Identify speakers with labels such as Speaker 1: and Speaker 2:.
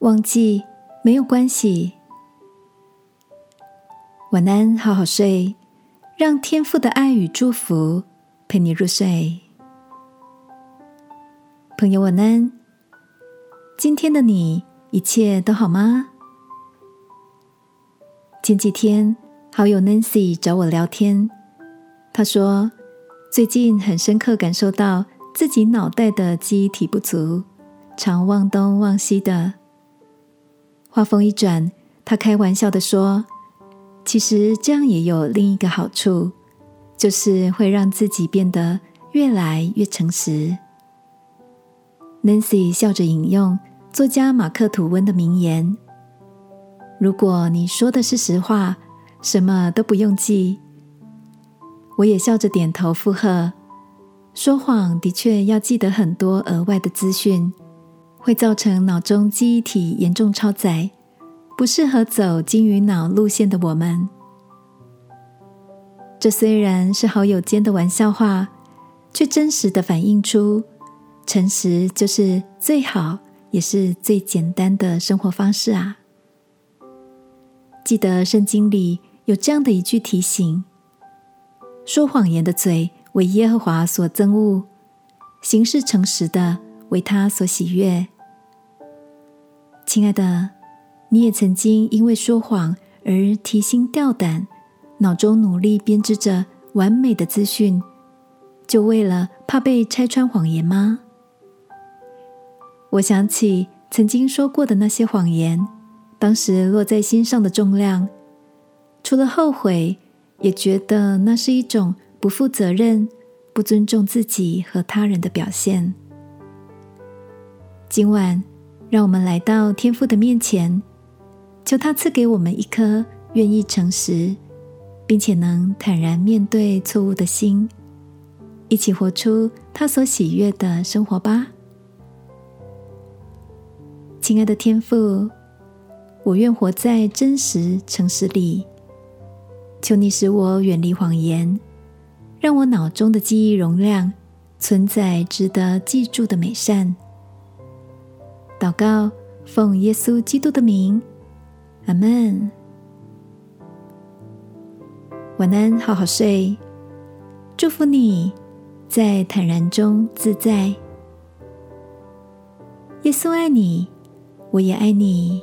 Speaker 1: 忘记没有关系。晚安，好好睡，让天父的爱与祝福陪你入睡。朋友，晚安。今天的你一切都好吗？前几天，好友 Nancy 找我聊天，她说最近很深刻感受到自己脑袋的记忆体不足，常忘东忘西的。话锋一转，他开玩笑的说：“其实这样也有另一个好处，就是会让自己变得越来越诚实。” Nancy 笑着引用作家马克·吐温的名言：“如果你说的是实话，什么都不用记。”我也笑着点头附和：“说谎的确要记得很多额外的资讯。”会造成脑中记忆体严重超载，不适合走金鱼脑路线的我们。这虽然是好友间的玩笑话，却真实的反映出诚实就是最好也是最简单的生活方式啊！记得圣经里有这样的一句提醒：说谎言的嘴为耶和华所憎恶，行事诚实的。为他所喜悦，亲爱的，你也曾经因为说谎而提心吊胆，脑中努力编织着完美的资讯，就为了怕被拆穿谎言吗？我想起曾经说过的那些谎言，当时落在心上的重量，除了后悔，也觉得那是一种不负责任、不尊重自己和他人的表现。今晚，让我们来到天父的面前，求他赐给我们一颗愿意诚实，并且能坦然面对错误的心，一起活出他所喜悦的生活吧。亲爱的天父，我愿活在真实诚实里，求你使我远离谎言，让我脑中的记忆容量存在值得记住的美善。祷告，奉耶稣基督的名，阿门。晚安，好好睡。祝福你在坦然中自在。耶稣爱你，我也爱你。